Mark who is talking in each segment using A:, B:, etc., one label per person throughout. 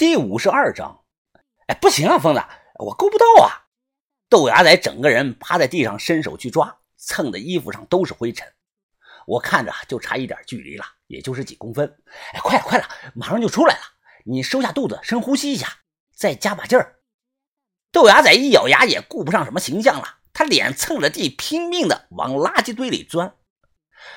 A: 第五十二章，哎，不行啊，疯子，我够不到啊！豆芽仔整个人趴在地上，伸手去抓，蹭的衣服上都是灰尘。我看着就差一点距离了，也就是几公分。哎，快了，快了，马上就出来了！你收下肚子，深呼吸一下，再加把劲儿。豆芽仔一咬牙，也顾不上什么形象了，他脸蹭着地，拼命的往垃圾堆里钻，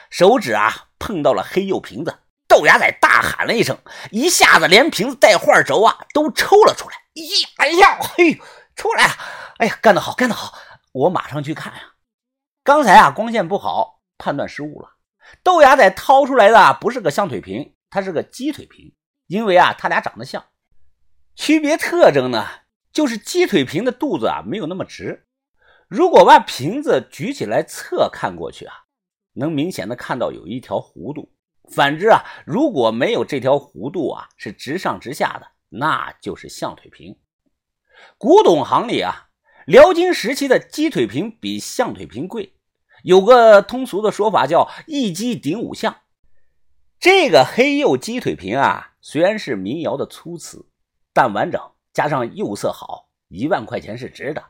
A: 手指啊碰到了黑釉瓶子。豆芽仔大喊了一声，一下子连瓶子带画轴啊都抽了出来。咦，哎呀，嘿，出来了！哎呀，干得好，干得好！我马上去看呀。刚才啊光线不好，判断失误了。豆芽仔掏出来的不是个象腿瓶，它是个鸡腿瓶，因为啊它俩长得像。区别特征呢，就是鸡腿瓶的肚子啊没有那么直。如果把瓶子举起来侧看过去啊，能明显的看到有一条弧度。反之啊，如果没有这条弧度啊，是直上直下的，那就是象腿瓶。古董行里啊，辽金时期的鸡腿瓶比象腿瓶贵，有个通俗的说法叫一鸡顶五象。这个黑釉鸡腿瓶啊，虽然是民窑的粗瓷，但完整，加上釉色好，一万块钱是值的。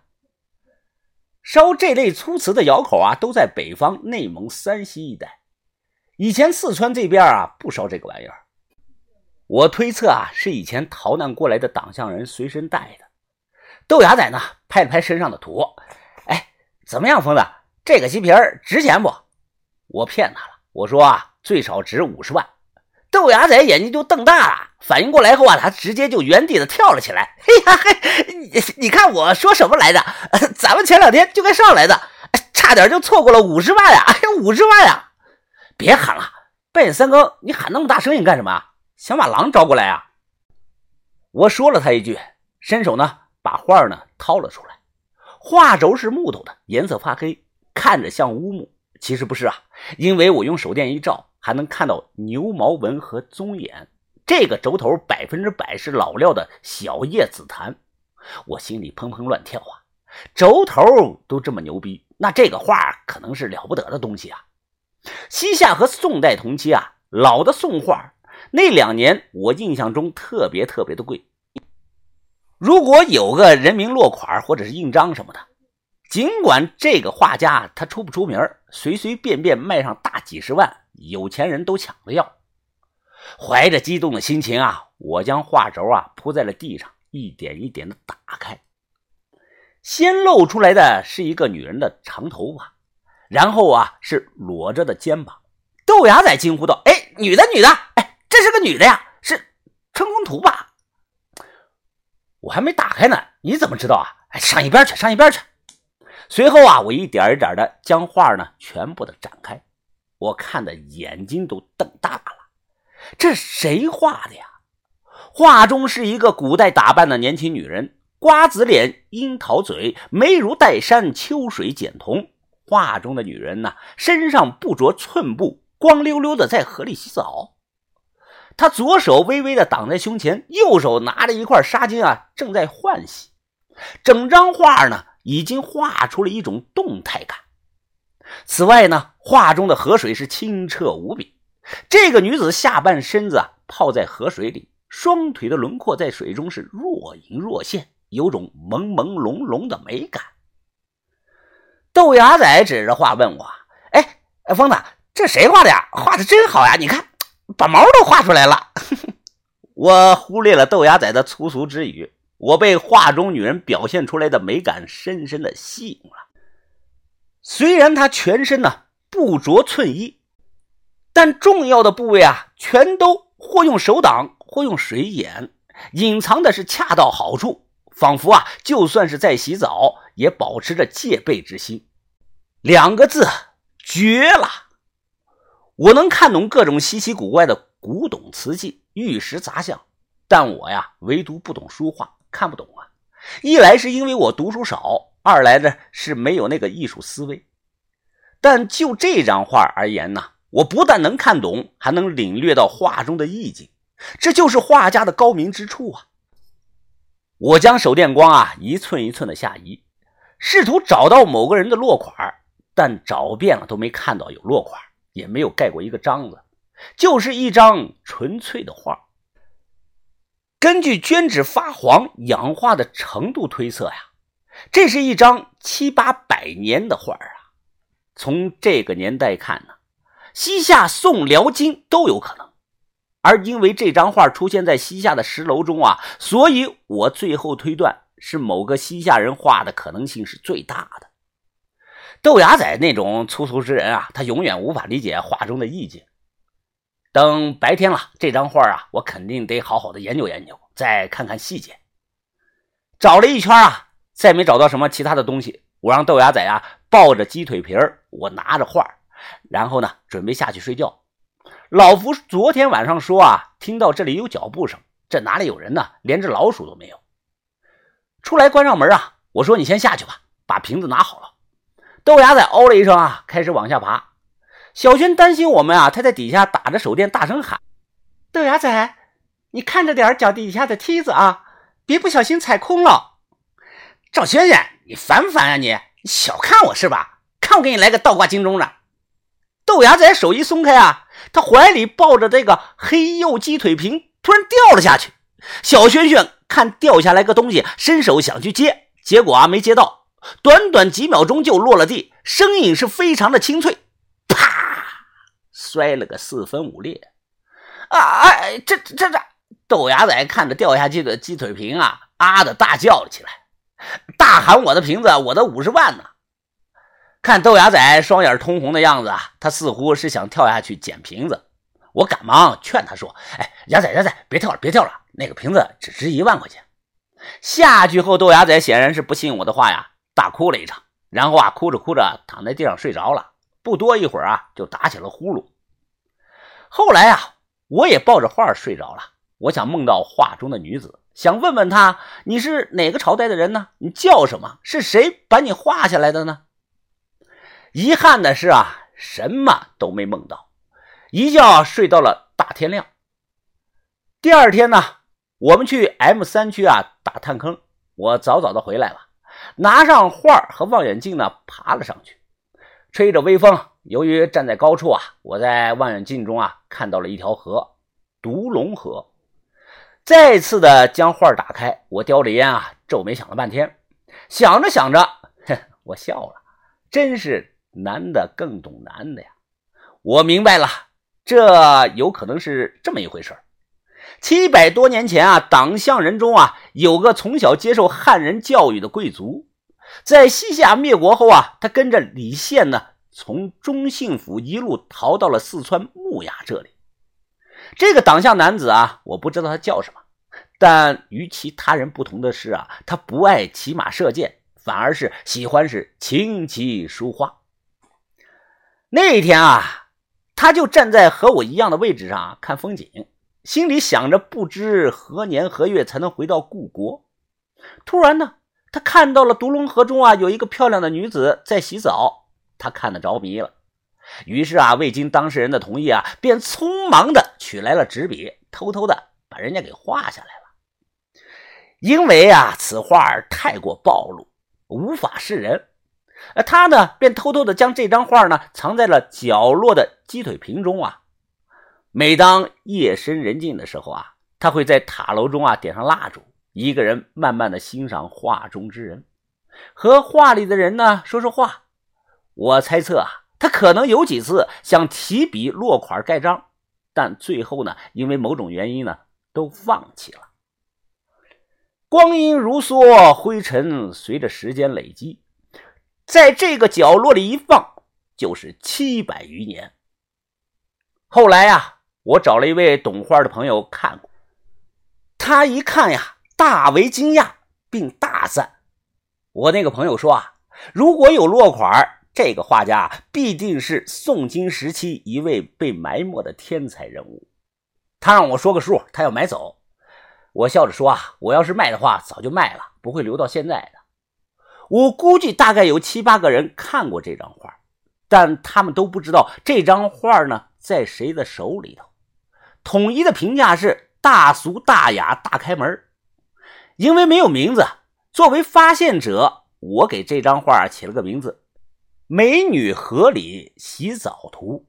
A: 烧这类粗瓷的窑口啊，都在北方内蒙、山西一带。以前四川这边啊不烧这个玩意儿，我推测啊是以前逃难过来的党项人随身带的。豆芽仔呢拍了拍身上的土，哎，怎么样，疯子？这个鸡皮儿值钱不？我骗他了，我说啊最少值五十万。豆芽仔眼睛就瞪大了，反应过来后啊，他直接就原地的跳了起来。嘿呀嘿，你你看我说什么来着？咱们前两天就该上来的，差点就错过了五十万呀！哎呀，五十万呀！别喊了，半夜三更你喊那么大声音干什么？想把狼招过来啊？我说了他一句，伸手呢把画呢掏了出来。画轴是木头的，颜色发黑，看着像乌木，其实不是啊，因为我用手电一照，还能看到牛毛纹和棕眼。这个轴头百分之百是老料的小叶紫檀，我心里砰砰乱跳啊！轴头都这么牛逼，那这个画可能是了不得的东西啊！西夏和宋代同期啊，老的宋画那两年，我印象中特别特别的贵。如果有个人名落款或者是印章什么的，尽管这个画家他出不出名，随随便便卖上大几十万，有钱人都抢着要。怀着激动的心情啊，我将画轴啊铺在了地上，一点一点的打开，先露出来的是一个女人的长头发。然后啊，是裸着的肩膀。豆芽仔惊呼道：“哎，女的，女的！哎，这是个女的呀，是春宫图吧？”我还没打开呢，你怎么知道啊？哎，上一边去，上一边去。随后啊，我一点一点的将画呢全部的展开，我看的眼睛都瞪大了。这谁画的呀？画中是一个古代打扮的年轻女人，瓜子脸，樱桃嘴，眉如黛山，秋水剪瞳。画中的女人呢，身上不着寸布，光溜溜的在河里洗澡。她左手微微的挡在胸前，右手拿着一块纱巾啊，正在换洗。整张画呢，已经画出了一种动态感。此外呢，画中的河水是清澈无比。这个女子下半身子啊泡在河水里，双腿的轮廓在水中是若隐若现，有种朦朦胧胧的美感。豆芽仔指着画问我：“哎，疯子，这谁画的呀？画的真好呀！你看，把毛都画出来了。”我忽略了豆芽仔的粗俗之语，我被画中女人表现出来的美感深深的吸引了。虽然她全身呢不着寸衣，但重要的部位啊，全都或用手挡，或用水掩，隐藏的是恰到好处。仿佛啊，就算是在洗澡，也保持着戒备之心。两个字，绝了！我能看懂各种稀奇古怪的古董瓷器、玉石杂项，但我呀，唯独不懂书画，看不懂啊。一来是因为我读书少，二来呢是没有那个艺术思维。但就这张画而言呢，我不但能看懂，还能领略到画中的意境，这就是画家的高明之处啊。我将手电光啊一寸一寸的下移，试图找到某个人的落款，但找遍了都没看到有落款，也没有盖过一个章子，就是一张纯粹的画。根据绢纸发黄氧化的程度推测呀，这是一张七八百年的画啊。从这个年代看呢，西夏、宋、辽、金都有可能。而因为这张画出现在西夏的石楼中啊，所以我最后推断是某个西夏人画的可能性是最大的。豆芽仔那种粗俗之人啊，他永远无法理解画中的意境。等白天了，这张画啊，我肯定得好好的研究研究，再看看细节。找了一圈啊，再没找到什么其他的东西。我让豆芽仔啊抱着鸡腿皮儿，我拿着画，然后呢准备下去睡觉。老福昨天晚上说啊，听到这里有脚步声，这哪里有人呢？连只老鼠都没有。出来关上门啊，我说你先下去吧，把瓶子拿好了。豆芽仔哦了一声啊，开始往下爬。小轩担心我们啊，他在底下打着手电，大声喊：“豆芽仔，你看着点脚底下的梯子啊，别不小心踩空了。”赵轩轩，你烦不烦啊？你你小看我是吧？看我给你来个倒挂金钟的。豆芽仔手一松开啊。他怀里抱着这个黑釉鸡腿瓶，突然掉了下去。小轩轩看掉下来个东西，伸手想去接，结果啊没接到，短短几秒钟就落了地，声音是非常的清脆，啪，摔了个四分五裂。啊哎，这这这！豆芽仔看着掉下去的鸡腿瓶啊，啊的大叫了起来，大喊：“我的瓶子，我的五十万呢！”看豆芽仔双眼通红的样子啊，他似乎是想跳下去捡瓶子。我赶忙劝他说：“哎，芽仔芽仔，别跳了，别跳了，那个瓶子只值一万块钱。”下去后，豆芽仔显然是不信我的话呀，大哭了一场，然后啊，哭着哭着躺在地上睡着了。不多一会儿啊，就打起了呼噜。后来啊，我也抱着画睡着了。我想梦到画中的女子，想问问她：“你是哪个朝代的人呢？你叫什么？是谁把你画下来的呢？”遗憾的是啊，什么都没梦到，一觉睡到了大天亮。第二天呢，我们去 M 三区啊打探坑，我早早的回来了，拿上画和望远镜呢，爬了上去，吹着微风。由于站在高处啊，我在望远镜中啊看到了一条河——独龙河。再次的将画打开，我叼着烟啊，皱眉想了半天，想着想着，哼，我笑了，真是。男的更懂男的呀！我明白了，这有可能是这么一回事七百多年前啊，党项人中啊，有个从小接受汉人教育的贵族，在西夏灭国后啊，他跟着李宪呢，从中信府一路逃到了四川木雅这里。这个党项男子啊，我不知道他叫什么，但与其他人不同的是啊，他不爱骑马射箭，反而是喜欢是琴棋书画。那一天啊，他就站在和我一样的位置上看风景，心里想着不知何年何月才能回到故国。突然呢，他看到了独龙河中啊有一个漂亮的女子在洗澡，他看得着迷了。于是啊，未经当事人的同意啊，便匆忙的取来了纸笔，偷偷的把人家给画下来了。因为啊，此画太过暴露，无法示人。而他呢，便偷偷的将这张画呢藏在了角落的鸡腿瓶中啊。每当夜深人静的时候啊，他会在塔楼中啊点上蜡烛，一个人慢慢的欣赏画中之人，和画里的人呢说说话。我猜测啊，他可能有几次想提笔落款盖章，但最后呢，因为某种原因呢，都放弃了。光阴如梭，灰尘随着时间累积。在这个角落里一放，就是七百余年。后来呀，我找了一位懂画的朋友看过，他一看呀，大为惊讶，并大赞。我那个朋友说啊，如果有落款，这个画家必定是宋金时期一位被埋没的天才人物。他让我说个数，他要买走。我笑着说啊，我要是卖的话，早就卖了，不会留到现在的。我估计大概有七八个人看过这张画，但他们都不知道这张画呢在谁的手里头。统一的评价是大俗大雅大开门。因为没有名字，作为发现者，我给这张画起了个名字：《美女河里洗澡图》。